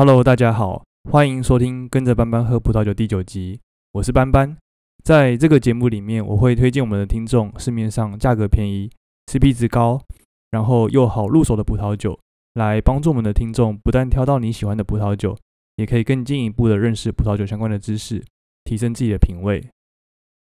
Hello，大家好，欢迎收听《跟着班班喝葡萄酒》第九集，我是班班。在这个节目里面，我会推荐我们的听众市面上价格便宜、CP 值高，然后又好入手的葡萄酒，来帮助我们的听众不但挑到你喜欢的葡萄酒，也可以更进一步的认识葡萄酒相关的知识，提升自己的品味。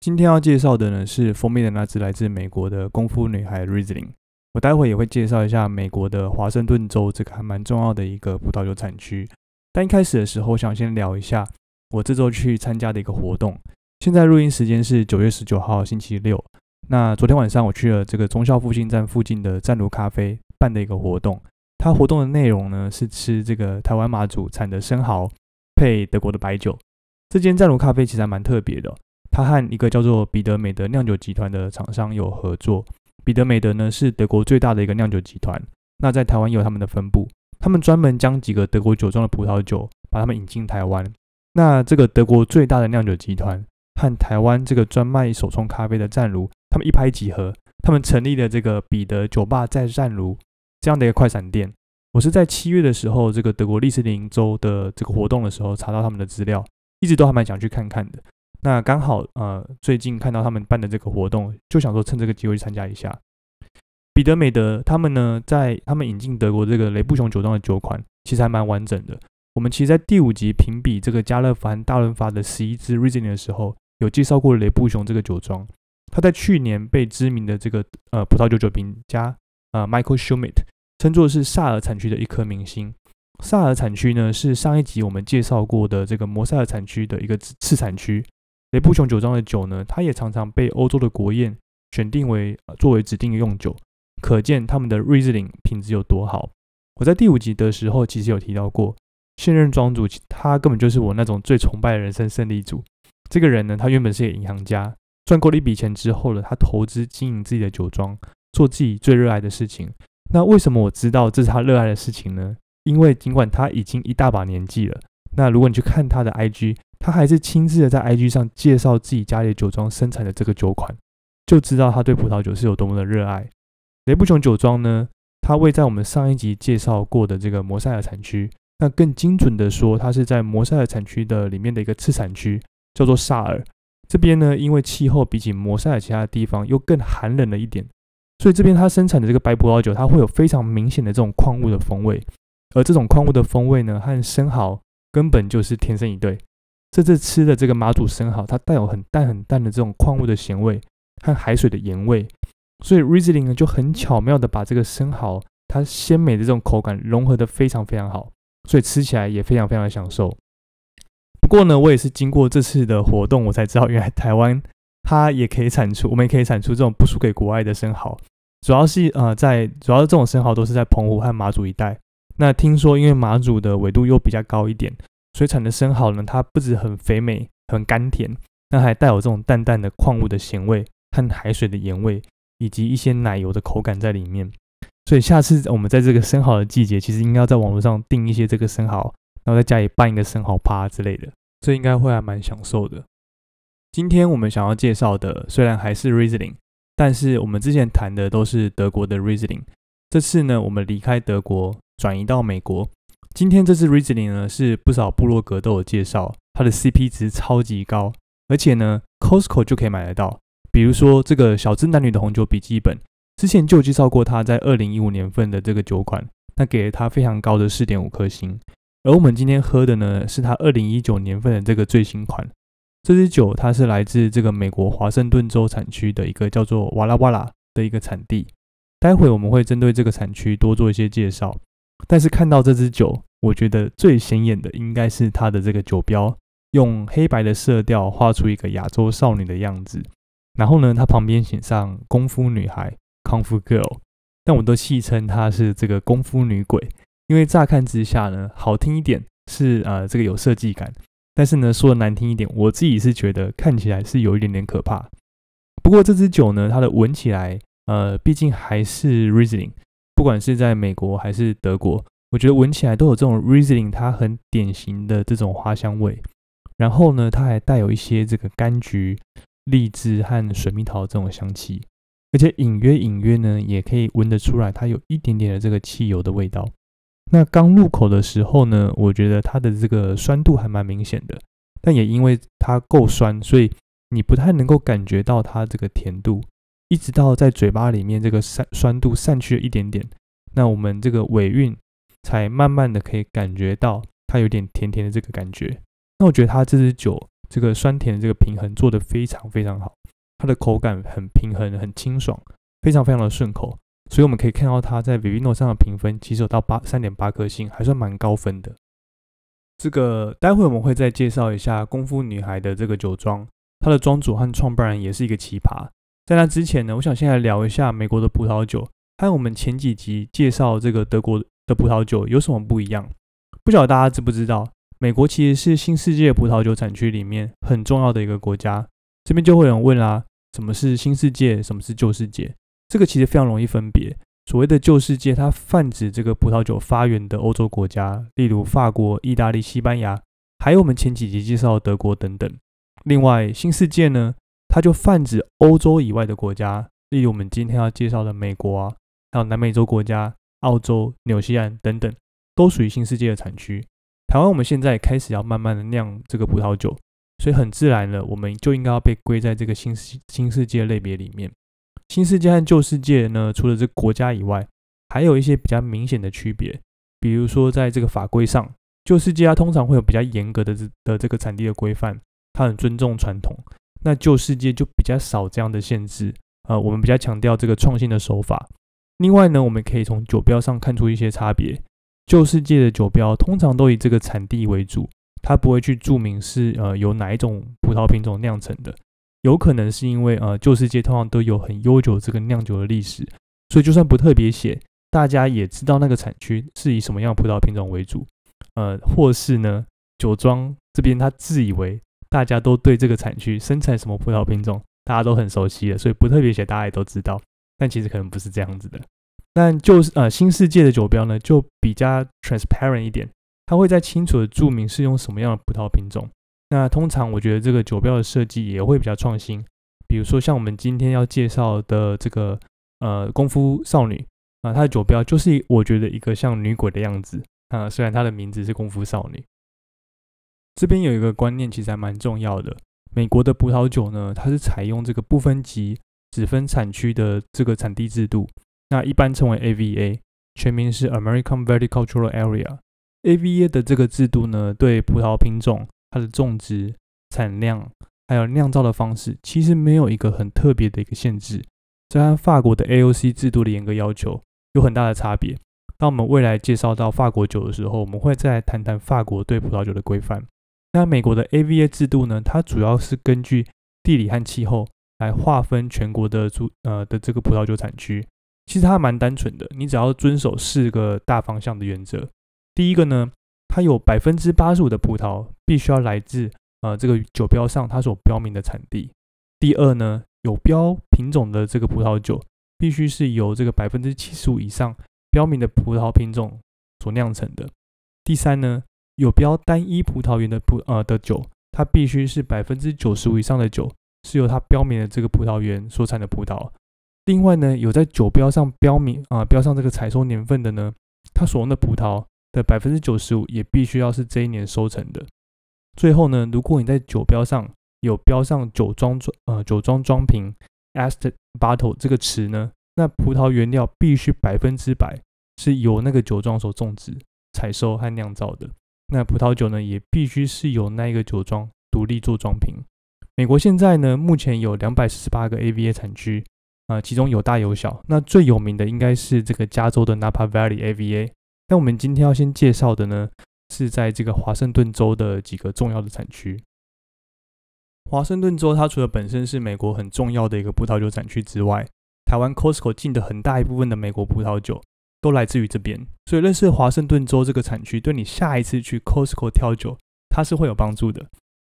今天要介绍的呢是封面的那只来自美国的功夫女孩 Riesling。我待会也会介绍一下美国的华盛顿州这个还蛮重要的一个葡萄酒产区。但一开始的时候，想先聊一下我这周去参加的一个活动。现在录音时间是九月十九号星期六。那昨天晚上我去了这个中校复兴站附近的湛卢咖啡办的一个活动。它活动的内容呢是吃这个台湾马祖产的生蚝配德国的白酒。这间湛卢咖啡其实还蛮特别的，它和一个叫做彼得美德酿酒集团的厂商有合作。彼得美德呢是德国最大的一个酿酒集团，那在台湾也有他们的分部，他们专门将几个德国酒庄的葡萄酒把他们引进台湾。那这个德国最大的酿酒集团和台湾这个专卖手冲咖啡的湛卢，他们一拍即合，他们成立了这个彼得酒吧在湛卢这样的一个快闪店。我是在七月的时候，这个德国利斯林州的这个活动的时候查到他们的资料，一直都还蛮想去看看的。那刚好，呃，最近看到他们办的这个活动，就想说趁这个机会去参加一下。彼得美德他们呢，在他们引进德国这个雷布雄酒庄的酒款，其实还蛮完整的。我们其实，在第五集评比这个加勒凡大润发的十一支 r i s i n 的时候，有介绍过雷布雄这个酒庄。他在去年被知名的这个呃葡萄酒酒评家呃 Michael Schmidt 称作是萨尔产区的一颗明星。萨尔产区呢，是上一集我们介绍过的这个摩塞尔产区的一个次产区。雷布雄酒庄的酒呢，它也常常被欧洲的国宴选定为作为指定用酒，可见他们的瑞士林品质有多好。我在第五集的时候其实有提到过，现任庄主他根本就是我那种最崇拜的人生胜利组。这个人呢，他原本是个银行家，赚够了一笔钱之后呢，他投资经营自己的酒庄，做自己最热爱的事情。那为什么我知道这是他热爱的事情呢？因为尽管他已经一大把年纪了，那如果你去看他的 IG。他还是亲自的在 IG 上介绍自己家里酒庄生产的这个酒款，就知道他对葡萄酒是有多么的热爱。雷布琼酒庄呢，它位在我们上一集介绍过的这个摩塞尔产区，那更精准的说，它是在摩塞尔产区的里面的一个次产区，叫做萨尔。这边呢，因为气候比起摩塞尔其他地方又更寒冷了一点，所以这边它生产的这个白葡萄酒，它会有非常明显的这种矿物的风味，而这种矿物的风味呢，和生蚝根本就是天生一对。这次吃的这个马祖生蚝，它带有很淡很淡的这种矿物的咸味和海水的盐味，所以 Riesling 呢就很巧妙的把这个生蚝它鲜美的这种口感融合的非常非常好，所以吃起来也非常非常的享受。不过呢，我也是经过这次的活动，我才知道原来台湾它也可以产出，我们也可以产出这种不输给国外的生蚝。主要是呃在主要这种生蚝都是在澎湖和马祖一带。那听说因为马祖的纬度又比较高一点。水产的生蚝呢，它不止很肥美、很甘甜，那还带有这种淡淡的矿物的咸味和海水的盐味，以及一些奶油的口感在里面。所以下次我们在这个生蚝的季节，其实应该要在网络上订一些这个生蚝，然后在家里办一个生蚝趴之类的，这应该会还蛮享受的。今天我们想要介绍的虽然还是 Risling，但是我们之前谈的都是德国的 Risling，这次呢，我们离开德国，转移到美国。今天这支 Riesling 呢，是不少部落格都有介绍，它的 CP 值超级高，而且呢，Costco 就可以买得到。比如说这个小资男女的红酒笔记本，之前就介绍过它在二零一五年份的这个酒款，那给了它非常高的四点五颗星。而我们今天喝的呢，是它二零一九年份的这个最新款。这支酒它是来自这个美国华盛顿州产区的一个叫做瓦拉瓦拉的一个产地。待会我们会针对这个产区多做一些介绍。但是看到这支酒，我觉得最显眼的应该是它的这个酒标，用黑白的色调画出一个亚洲少女的样子。然后呢，它旁边写上“功夫女孩 ”（Kung Fu Girl），但我都戏称它是这个“功夫女鬼”，因为乍看之下呢，好听一点是呃这个有设计感，但是呢说的难听一点，我自己是觉得看起来是有一点点可怕。不过这支酒呢，它的闻起来，呃，毕竟还是 Riesling。不管是在美国还是德国，我觉得闻起来都有这种 Riesling，它很典型的这种花香味。然后呢，它还带有一些这个柑橘、荔枝和水蜜桃这种香气，而且隐约隐约呢，也可以闻得出来，它有一点点的这个汽油的味道。那刚入口的时候呢，我觉得它的这个酸度还蛮明显的，但也因为它够酸，所以你不太能够感觉到它这个甜度，一直到在嘴巴里面这个散酸度散去了一点点，那我们这个尾韵才慢慢的可以感觉到它有点甜甜的这个感觉。那我觉得它这支酒这个酸甜的这个平衡做得非常非常好，它的口感很平衡，很清爽，非常非常的顺口。所以我们可以看到，它在 Vivino 上的评分其实有到八三点八颗星，还算蛮高分的。这个待会我们会再介绍一下功夫女孩的这个酒庄，它的庄主和创办人也是一个奇葩。在那之前呢，我想先来聊一下美国的葡萄酒，和我们前几集介绍这个德国的葡萄酒有什么不一样？不晓得大家知不知道，美国其实是新世界葡萄酒产区里面很重要的一个国家。这边就会有人问啦，什么是新世界？什么是旧世界？这个其实非常容易分别。所谓的旧世界，它泛指这个葡萄酒发源的欧洲国家，例如法国、意大利、西班牙，还有我们前几集介绍德国等等。另外，新世界呢，它就泛指欧洲以外的国家，例如我们今天要介绍的美国啊，还有南美洲国家、澳洲、纽西兰等等，都属于新世界的产区。台湾我们现在开始要慢慢的酿这个葡萄酒，所以很自然了，我们就应该要被归在这个新世新世界类别里面。新世界和旧世界呢，除了这国家以外，还有一些比较明显的区别。比如说，在这个法规上，旧世界它通常会有比较严格的这的这个产地的规范，它很尊重传统。那旧世界就比较少这样的限制，呃，我们比较强调这个创新的手法。另外呢，我们可以从酒标上看出一些差别。旧世界的酒标通常都以这个产地为主，它不会去注明是呃由哪一种葡萄品种酿成的。有可能是因为呃旧世界通常都有很悠久这个酿酒的历史，所以就算不特别写，大家也知道那个产区是以什么样葡萄品种为主，呃，或是呢酒庄这边他自以为大家都对这个产区生产什么葡萄品种大家都很熟悉了，所以不特别写大家也都知道，但其实可能不是这样子的。但就是呃新世界的酒标呢就比较 transparent 一点，它会在清楚的注明是用什么样的葡萄品种。那通常我觉得这个酒标的设计也会比较创新，比如说像我们今天要介绍的这个呃功夫少女啊，它的酒标就是我觉得一个像女鬼的样子啊，虽然它的名字是功夫少女。这边有一个观念其实还蛮重要的，美国的葡萄酒呢，它是采用这个不分级只分产区的这个产地制度，那一般称为 AVA，全名是 American Viticultural Area。AVA 的这个制度呢，对葡萄品种它的种植、产量还有酿造的方式，其实没有一个很特别的一个限制，这和法国的 AOC 制度的严格要求有很大的差别。当我们未来介绍到法国酒的时候，我们会再谈谈法国对葡萄酒的规范。那美国的 AVA 制度呢？它主要是根据地理和气候来划分全国的主呃的这个葡萄酒产区。其实它蛮单纯的，你只要遵守四个大方向的原则。第一个呢？它有百分之八十五的葡萄必须要来自呃这个酒标上它所标明的产地。第二呢，有标品种的这个葡萄酒必须是由这个百分之七十五以上标明的葡萄品种所酿成的。第三呢，有标单一葡萄园的葡呃的酒，它必须是百分之九十五以上的酒是由它标明的这个葡萄园所产的葡萄。另外呢，有在酒标上标明啊标上这个采收年份的呢，它所用的葡萄。的百分之九十五也必须要是这一年收成的。最后呢，如果你在酒标上有标上酒庄装呃酒庄装瓶 （ast bottle） 这个词呢，那葡萄原料必须百分之百是由那个酒庄所种植、采收和酿造的。那葡萄酒呢，也必须是由那一个酒庄独立做装瓶。美国现在呢，目前有两百四十八个 AVA 产区啊，其中有大有小。那最有名的应该是这个加州的 Napa Valley AVA。那我们今天要先介绍的呢，是在这个华盛顿州的几个重要的产区。华盛顿州它除了本身是美国很重要的一个葡萄酒产区之外，台湾 Costco 进的很大一部分的美国葡萄酒都来自于这边。所以认识华盛顿州这个产区，对你下一次去 Costco 挑酒，它是会有帮助的。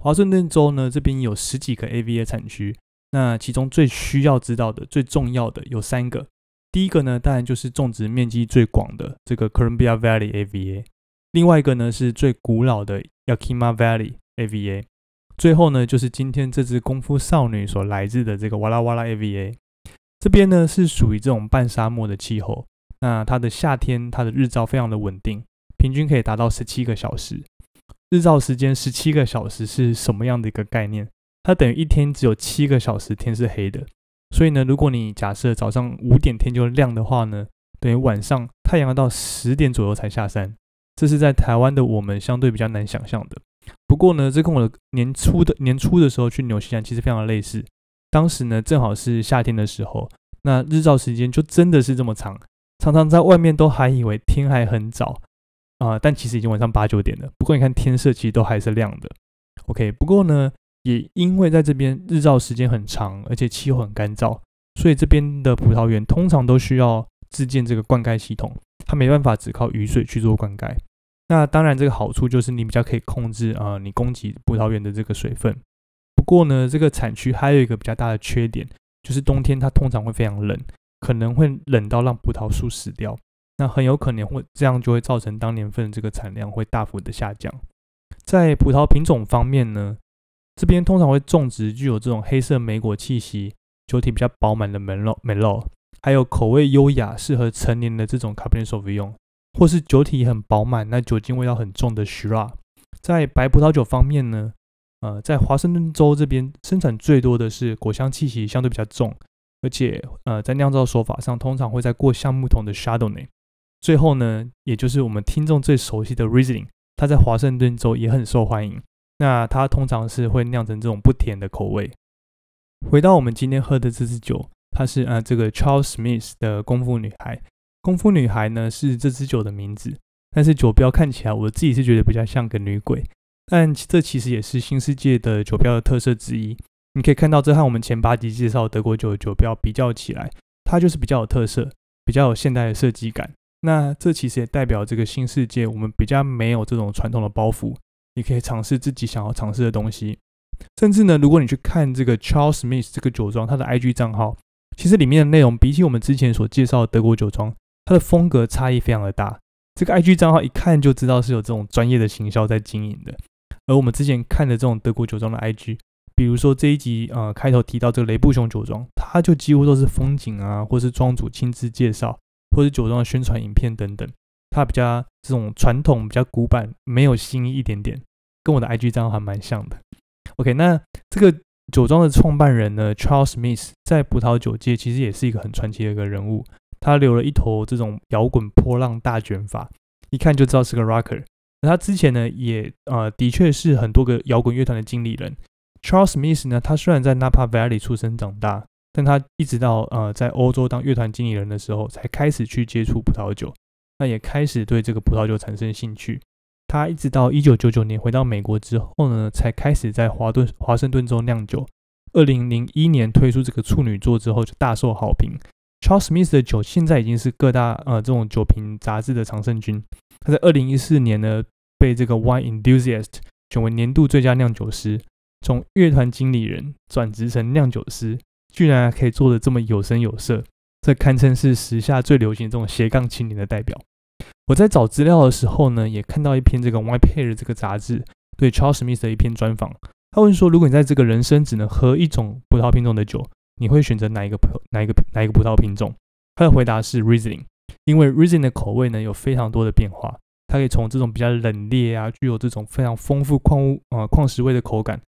华盛顿州呢，这边有十几个 AVA 产区，那其中最需要知道的、最重要的有三个。第一个呢，当然就是种植面积最广的这个 Columbia Valley AVA，另外一个呢是最古老的 Yakima Valley AVA，最后呢就是今天这只功夫少女所来自的这个哇啦哇啦 AVA。这边呢是属于这种半沙漠的气候，那它的夏天，它的日照非常的稳定，平均可以达到十七个小时。日照时间十七个小时是什么样的一个概念？它等于一天只有七个小时天是黑的。所以呢，如果你假设早上五点天就亮的话呢，等于晚上太阳要到十点左右才下山。这是在台湾的我们相对比较难想象的。不过呢，这跟我的年初的年初的时候去纽西兰其实非常的类似。当时呢，正好是夏天的时候，那日照时间就真的是这么长，常常在外面都还以为天还很早啊，但其实已经晚上八九点了。不过你看天色其实都还是亮的。OK，不过呢，也因为在这边日照时间很长，而且气候很干燥，所以这边的葡萄园通常都需要自建这个灌溉系统，它没办法只靠雨水去做灌溉。那当然，这个好处就是你比较可以控制啊，你供给葡萄园的这个水分。不过呢，这个产区还有一个比较大的缺点，就是冬天它通常会非常冷，可能会冷到让葡萄树死掉。那很有可能会这样就会造成当年份这个产量会大幅的下降。在葡萄品种方面呢，这边通常会种植具有这种黑色莓果气息、酒体比较饱满的梅洛梅洛，还有口味优雅、适合成年的这种 Cabernet Sauvignon。或是酒体很饱满，那酒精味道很重的 s h i r a 在白葡萄酒方面呢，呃，在华盛顿州这边生产最多的是果香气息相对比较重，而且呃，在酿造手法上通常会在过橡木桶的 Chardonnay。最后呢，也就是我们听众最熟悉的 Riesling，它在华盛顿州也很受欢迎。那它通常是会酿成这种不甜的口味。回到我们今天喝的这支酒，它是呃这个 Charles Smith 的功夫女孩。功夫女孩呢是这支酒的名字，但是酒标看起来我自己是觉得比较像个女鬼，但这其实也是新世界的酒标的特色之一。你可以看到，这和我们前八集介绍德国酒的酒标比较起来，它就是比较有特色，比较有现代的设计感。那这其实也代表这个新世界，我们比较没有这种传统的包袱，你可以尝试自己想要尝试的东西。甚至呢，如果你去看这个 Charles Smith 这个酒庄它的 IG 账号，其实里面的内容比起我们之前所介绍的德国酒庄。它的风格差异非常的大，这个 IG 账号一看就知道是有这种专业的行销在经营的。而我们之前看的这种德国酒庄的 IG，比如说这一集呃开头提到这个雷布熊酒庄，它就几乎都是风景啊，或是庄主亲自介绍，或是酒庄的宣传影片等等。它比较这种传统，比较古板，没有新意一点点，跟我的 IG 账号还蛮像的。OK，那这个酒庄的创办人呢，Charles Smith，在葡萄酒界其实也是一个很传奇的一个人物。他留了一头这种摇滚波浪大卷发，一看就知道是个 rocker。那他之前呢，也呃的确是很多个摇滚乐团的经理人。Charles Smith 呢，他虽然在 Napa Valley 出生长大，但他一直到呃在欧洲当乐团经理人的时候，才开始去接触葡萄酒，那也开始对这个葡萄酒产生兴趣。他一直到一九九九年回到美国之后呢，才开始在华顿华盛顿州酿酒。二零零一年推出这个处女作之后，就大受好评。Charles Smith 的酒现在已经是各大呃这种酒瓶杂志的常胜军。他在二零一四年呢，被这个 Wine Enthusiast 选为年度最佳酿酒师。从乐团经理人转职成酿酒师，居然还可以做的这么有声有色，这堪称是时下最流行这种斜杠青年的代表。我在找资料的时候呢，也看到一篇这个 Wine Pair 这个杂志对 Charles Smith 的一篇专访。他问说，如果你在这个人生只能喝一种葡萄品种的酒，你会选择哪一个葡哪一个哪一个葡萄品种？他的回答是 Riesling，因为 Riesling 的口味呢有非常多的变化，它可以从这种比较冷冽啊，具有这种非常丰富矿物啊矿石味的口感，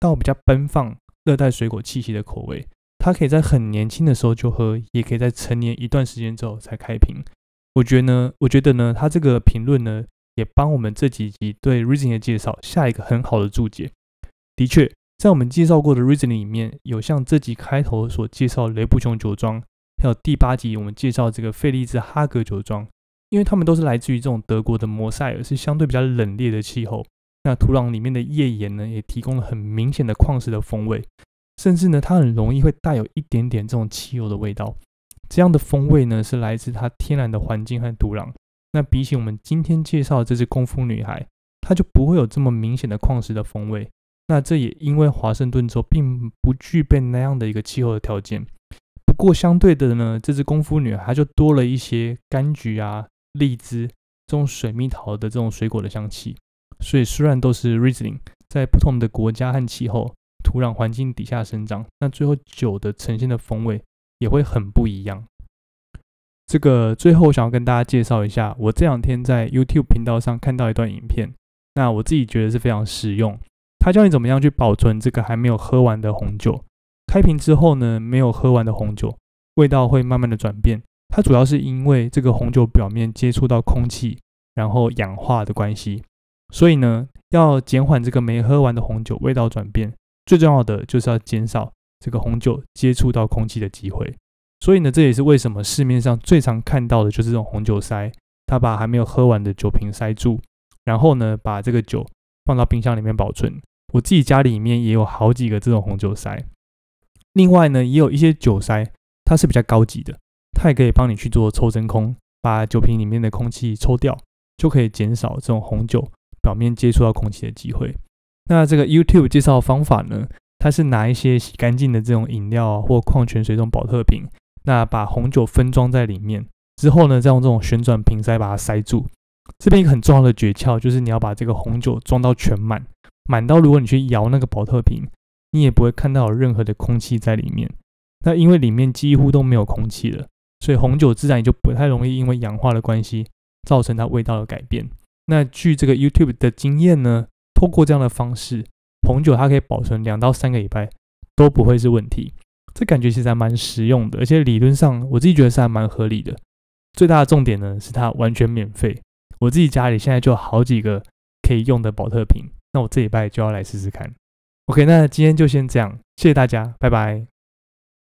到比较奔放热带水果气息的口味。它可以在很年轻的时候就喝，也可以在成年一段时间之后才开瓶。我觉得呢，我觉得呢，他这个评论呢，也帮我们这几集对 Riesling 的介绍下一个很好的注解。的确。在我们介绍过的 Riesling 里面有像这集开头所介绍雷布琼酒庄，还有第八集我们介绍这个费利兹哈格酒庄，因为它们都是来自于这种德国的摩塞尔，是相对比较冷冽的气候。那土壤里面的页岩呢，也提供了很明显的矿石的风味，甚至呢，它很容易会带有一点点这种汽油的味道。这样的风味呢，是来自它天然的环境和土壤。那比起我们今天介绍的这只功夫女孩，它就不会有这么明显的矿石的风味。那这也因为华盛顿州并不具备那样的一个气候的条件。不过相对的呢，这只功夫女孩就多了一些柑橘啊、荔枝这种水蜜桃的这种水果的香气。所以虽然都是 Riesling，在不同的国家和气候、土壤环境底下生长，那最后酒的呈现的风味也会很不一样。这个最后想要跟大家介绍一下，我这两天在 YouTube 频道上看到一段影片，那我自己觉得是非常实用。他教你怎么样去保存这个还没有喝完的红酒，开瓶之后呢，没有喝完的红酒味道会慢慢的转变。它主要是因为这个红酒表面接触到空气，然后氧化的关系。所以呢，要减缓这个没喝完的红酒味道转变，最重要的就是要减少这个红酒接触到空气的机会。所以呢，这也是为什么市面上最常看到的就是这种红酒塞，它把还没有喝完的酒瓶塞住，然后呢，把这个酒放到冰箱里面保存。我自己家里面也有好几个这种红酒塞。另外呢，也有一些酒塞，它是比较高级的，它也可以帮你去做抽真空，把酒瓶里面的空气抽掉，就可以减少这种红酒表面接触到空气的机会。那这个 YouTube 介绍方法呢，它是拿一些洗干净的这种饮料或矿泉水这种保特瓶。那把红酒分装在里面之后呢，再用这种旋转瓶塞把它塞住。这边一个很重要的诀窍就是你要把这个红酒装到全满，满到如果你去摇那个保特瓶，你也不会看到有任何的空气在里面。那因为里面几乎都没有空气了，所以红酒自然也就不太容易因为氧化的关系造成它味道的改变。那据这个 YouTube 的经验呢，透过这样的方式，红酒它可以保存两到三个礼拜都不会是问题。这感觉其实还蛮实用的，而且理论上我自己觉得是还蛮合理的。最大的重点呢是它完全免费，我自己家里现在就好几个可以用的保特瓶，那我这礼拜就要来试试看。OK，那今天就先这样，谢谢大家，拜拜。